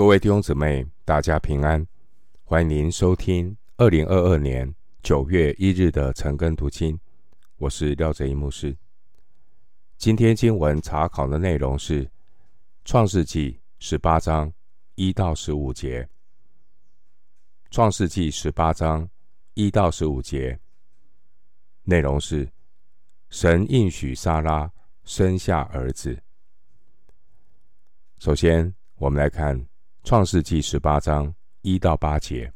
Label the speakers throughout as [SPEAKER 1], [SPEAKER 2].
[SPEAKER 1] 各位弟兄姊妹，大家平安！欢迎您收听二零二二年九月一日的晨更读经。我是廖哲一牧师。今天经文查考的内容是《创世纪》十八章一到十五节。《创世纪》十八章一到十五节内容是神应许撒拉生下儿子。首先，我们来看。创世纪十八章一到八节，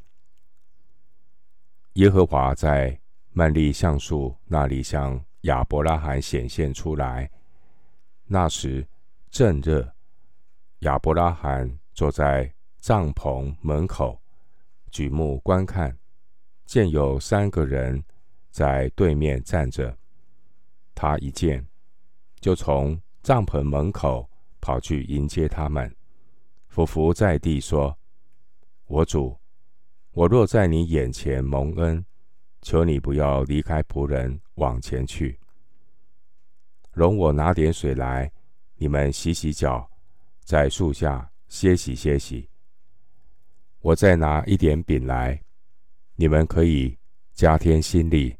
[SPEAKER 1] 耶和华在曼利橡树那里向亚伯拉罕显现出来。那时正热，亚伯拉罕坐在帐篷门口，举目观看，见有三个人在对面站着。他一见，就从帐篷门口跑去迎接他们。伏伏在地说：“我主，我若在你眼前蒙恩，求你不要离开仆人往前去。容我拿点水来，你们洗洗脚，在树下歇息歇息。我再拿一点饼来，你们可以加添心力，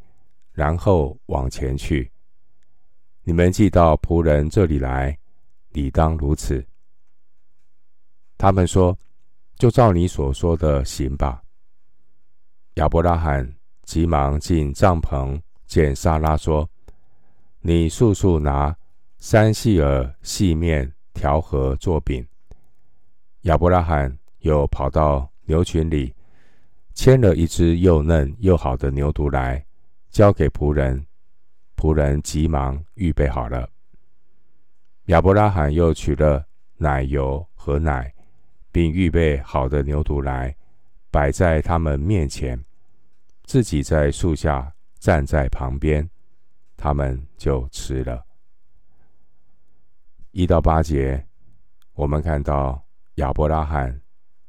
[SPEAKER 1] 然后往前去。你们既到仆人这里来，理当如此。”他们说：“就照你所说的行吧。”亚伯拉罕急忙进帐篷，见撒拉说：“你速速拿三细耳细面调和做饼。”亚伯拉罕又跑到牛群里，牵了一只又嫩又好的牛犊来，交给仆人。仆人急忙预备好了。亚伯拉罕又取了奶油和奶。并预备好的牛犊来，摆在他们面前，自己在树下站在旁边，他们就吃了。一到八节，我们看到亚伯拉罕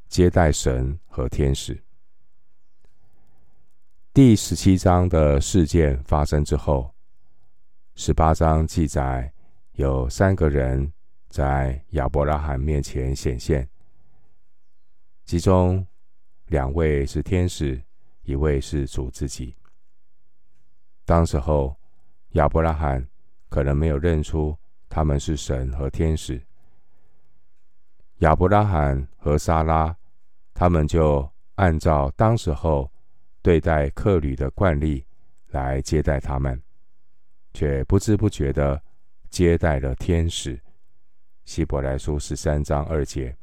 [SPEAKER 1] 接待神和天使。第十七章的事件发生之后，十八章记载有三个人在亚伯拉罕面前显现。其中两位是天使，一位是主自己。当时候，亚伯拉罕可能没有认出他们是神和天使。亚伯拉罕和撒拉，他们就按照当时候对待客旅的惯例来接待他们，却不知不觉地接待了天使。希伯来书十三章二节。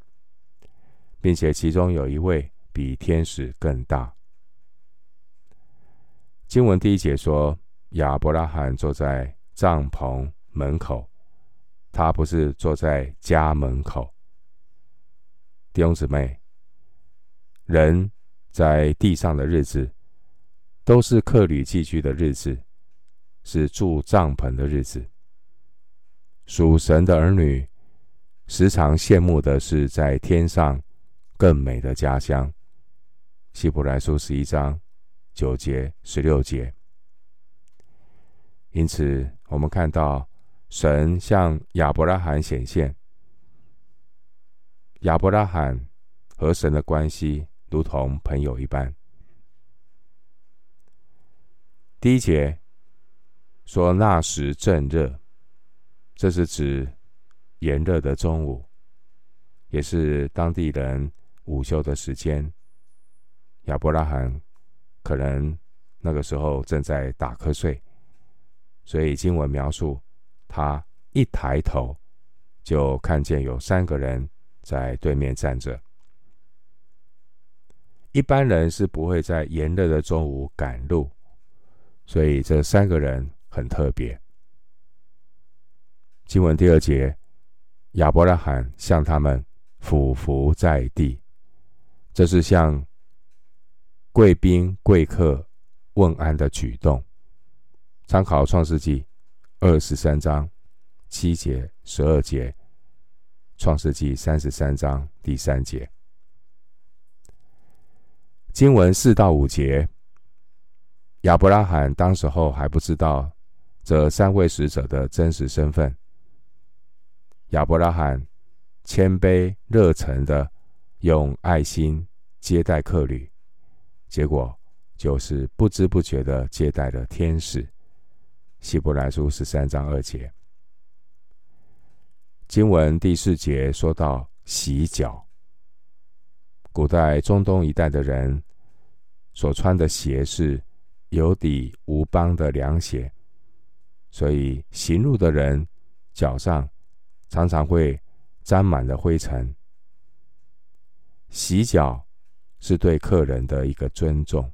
[SPEAKER 1] 并且其中有一位比天使更大。经文第一节说，亚伯拉罕坐在帐篷门口，他不是坐在家门口。弟兄姊妹，人在地上的日子，都是客旅寄居的日子，是住帐篷的日子。属神的儿女，时常羡慕的是在天上。更美的家乡，希伯来书十一章九节、十六节。因此，我们看到神向亚伯拉罕显现，亚伯拉罕和神的关系如同朋友一般。第一节说那时正热，这是指炎热的中午，也是当地人。午休的时间，亚伯拉罕可能那个时候正在打瞌睡，所以经文描述他一抬头就看见有三个人在对面站着。一般人是不会在炎热的中午赶路，所以这三个人很特别。经文第二节，亚伯拉罕向他们俯伏在地。这是向贵宾贵客问安的举动。参考《创世纪》二十三章七节、十二节，《创世纪》三十三章第三节。经文四到五节，亚伯拉罕当时候还不知道这三位使者的真实身份。亚伯拉罕谦卑热诚的。用爱心接待客旅，结果就是不知不觉的接待了天使。希伯来书十三章二节，经文第四节说到洗脚。古代中东一带的人所穿的鞋是有底无帮的凉鞋，所以行路的人脚上常常会沾满了灰尘。洗脚是对客人的一个尊重。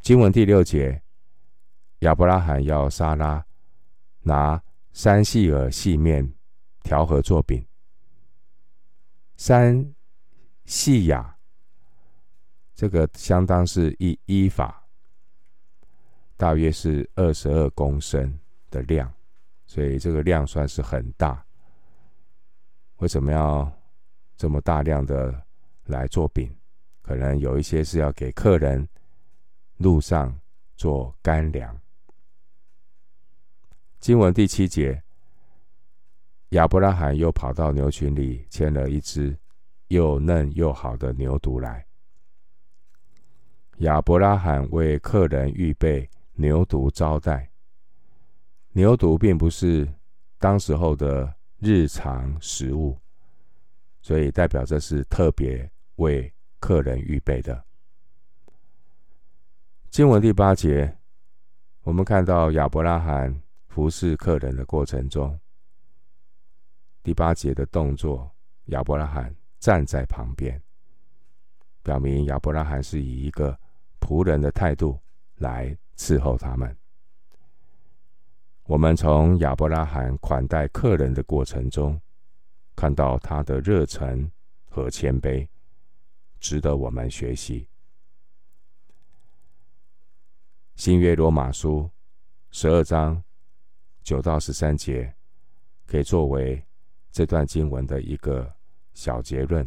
[SPEAKER 1] 经文第六节。亚伯拉罕要撒拉拿三细耳细面调和做饼。三细亚，这个相当是一一法，大约是二十二公升的量，所以这个量算是很大。为什么要这么大量的来做饼？可能有一些是要给客人路上做干粮。经文第七节，亚伯拉罕又跑到牛群里牵了一只又嫩又好的牛犊来。亚伯拉罕为客人预备牛犊招待。牛犊并不是当时候的日常食物，所以代表这是特别为客人预备的。经文第八节，我们看到亚伯拉罕。服侍客人的过程中，第八节的动作，亚伯拉罕站在旁边，表明亚伯拉罕是以一个仆人的态度来伺候他们。我们从亚伯拉罕款待客人的过程中，看到他的热忱和谦卑，值得我们学习。新约罗马书十二章。九到十三节，可以作为这段经文的一个小结论。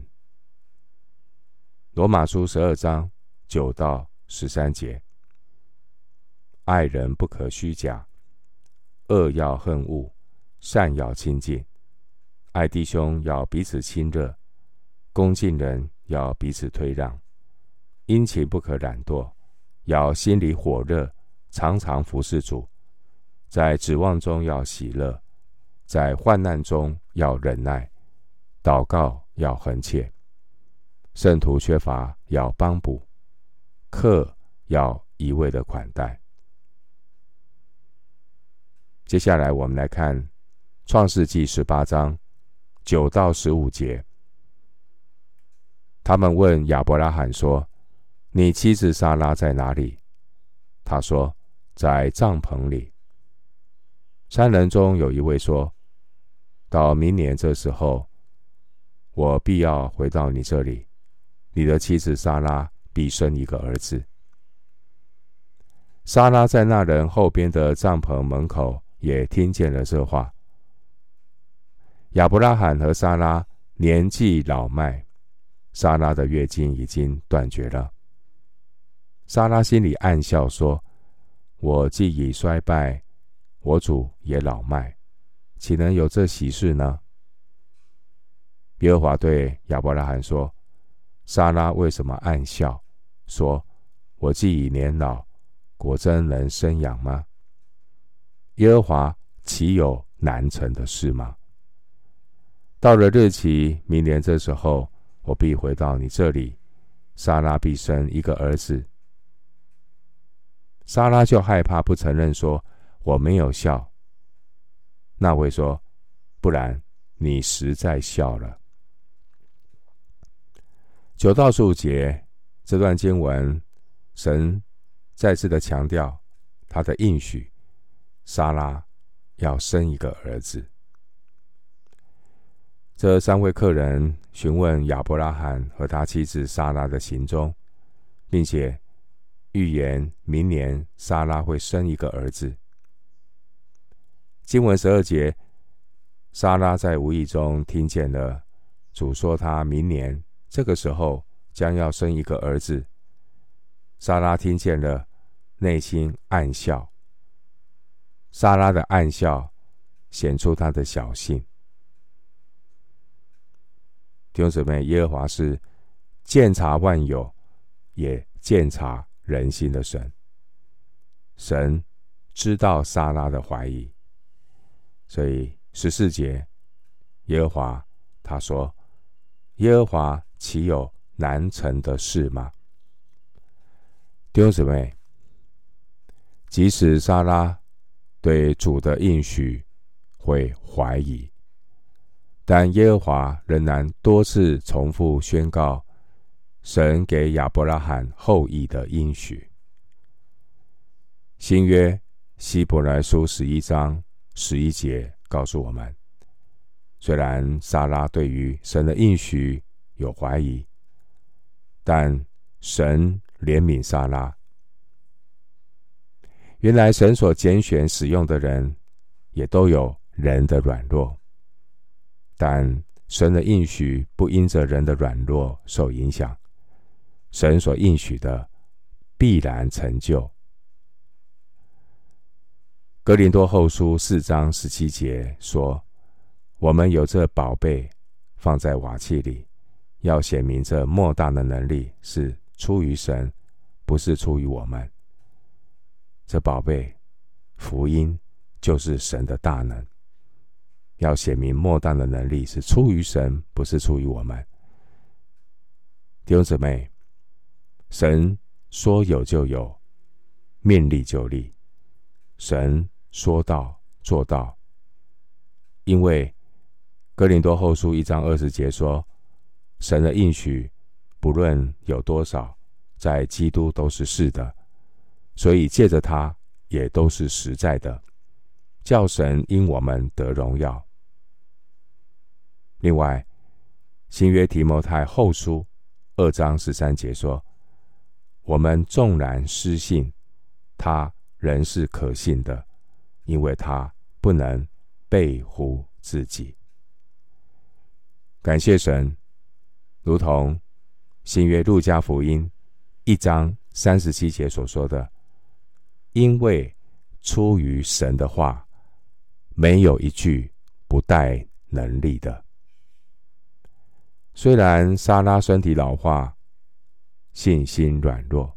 [SPEAKER 1] 罗马书十二章九到十三节：爱人不可虚假，恶要恨恶，善要亲近，爱弟兄要彼此亲热，恭敬人要彼此退让，殷勤不可懒惰，要心里火热，常常服侍主。在指望中要喜乐，在患难中要忍耐，祷告要恒切，圣徒缺乏要帮补，客要一味的款待。接下来，我们来看创世记十八章九到十五节。他们问亚伯拉罕说：“你妻子撒拉在哪里？”他说：“在帐篷里。”三人中有一位说：“到明年这时候，我必要回到你这里，你的妻子撒拉必生一个儿子。”撒拉在那人后边的帐篷门口也听见了这话。亚伯拉罕和莎拉年纪老迈，莎拉的月经已经断绝了。莎拉心里暗笑说：“我既已衰败。”我主也老迈，岂能有这喜事呢？耶和华对亚伯拉罕说：“莎拉为什么暗笑？说我既已年老，果真能生养吗？耶和华岂有难成的事吗？到了日期，明年这时候，我必回到你这里，莎拉必生一个儿子。莎拉就害怕，不承认说。”我没有笑。那位说：“不然，你实在笑了。”九到十五节这段经文，神再次的强调他的应许，莎拉要生一个儿子。这三位客人询问亚伯拉罕和他妻子撒拉的行踪，并且预言明年撒拉会生一个儿子。经文十二节，撒拉在无意中听见了主说，他明年这个时候将要生一个儿子。撒拉听见了，内心暗笑。撒拉的暗笑显出他的小性。弟兄姊妹，耶和华是鉴察万有，也鉴察人心的神。神知道撒拉的怀疑，所以十四节，耶和华他说：“耶和华岂有难成的事吗？”弟兄姊妹，即使撒拉对主的应许会怀疑。但耶和华仍然多次重复宣告神给亚伯拉罕后裔的应许。新约希伯来书十一章十一节告诉我们：虽然撒拉对于神的应许有怀疑，但神怜悯撒拉。原来神所拣选使用的人，也都有人的软弱。但神的应许不因着人的软弱受影响，神所应许的必然成就。哥林多后书四章十七节说：“我们有这宝贝放在瓦器里，要显明这莫大的能力是出于神，不是出于我们。这宝贝福音就是神的大能。”要显明莫大的能力是出于神，不是出于我们。弟兄姊妹，神说有就有，命立就立，神说到做到。因为哥林多后书一章二十节说，神的应许不论有多少，在基督都是是的，所以借着他也都是实在的，叫神因我们得荣耀。另外，新约提摩太后书二章十三节说：“我们纵然失信，他仍是可信的，因为他不能背乎自己。”感谢神，如同新约路加福音一章三十七节所说的：“因为出于神的话，没有一句不带能力的。”虽然莎拉身体老化，信心软弱，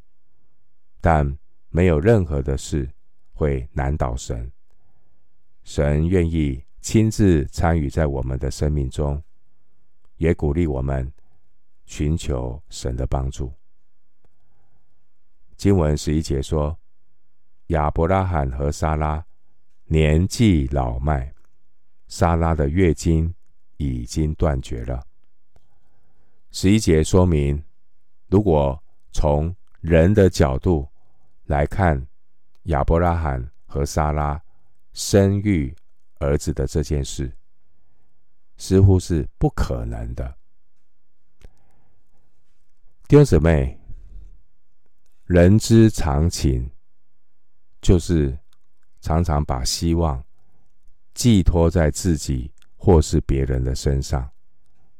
[SPEAKER 1] 但没有任何的事会难倒神。神愿意亲自参与在我们的生命中，也鼓励我们寻求神的帮助。经文十一节说：“亚伯拉罕和莎拉年纪老迈，莎拉的月经已经断绝了。”十一节说明，如果从人的角度来看，亚伯拉罕和撒拉生育儿子的这件事，似乎是不可能的。弟兄姊妹，人之常情，就是常常把希望寄托在自己或是别人的身上，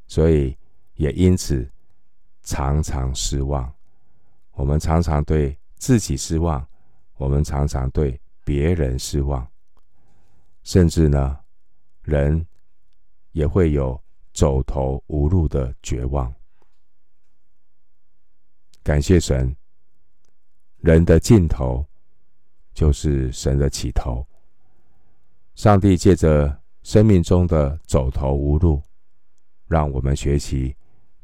[SPEAKER 1] 所以。也因此常常失望，我们常常对自己失望，我们常常对别人失望，甚至呢，人也会有走投无路的绝望。感谢神，人的尽头就是神的起头。上帝借着生命中的走投无路，让我们学习。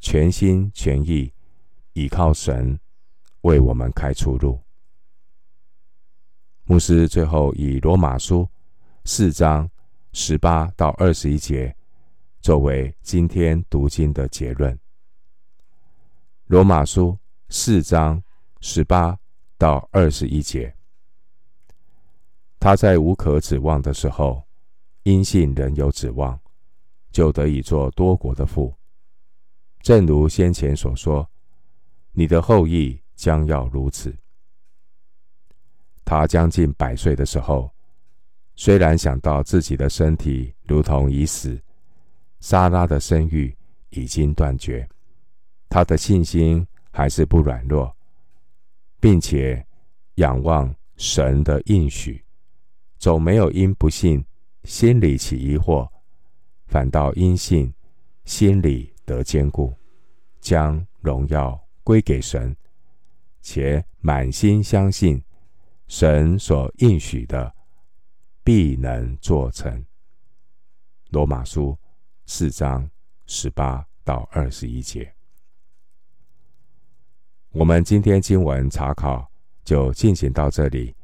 [SPEAKER 1] 全心全意倚靠神，为我们开出路。牧师最后以罗马书四章十八到二十一节作为今天读经的结论。罗马书四章十八到二十一节，他在无可指望的时候，因信仍有指望，就得以做多国的父。正如先前所说，你的后裔将要如此。他将近百岁的时候，虽然想到自己的身体如同已死，撒拉的生育已经断绝，他的信心还是不软弱，并且仰望神的应许，总没有因不信心里起疑惑，反倒因信心里。得坚固，将荣耀归给神，且满心相信神所应许的必能做成。罗马书四章十八到二十一节。我们今天经文查考就进行到这里。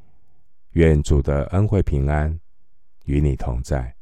[SPEAKER 1] 愿主的恩惠平安与你同在。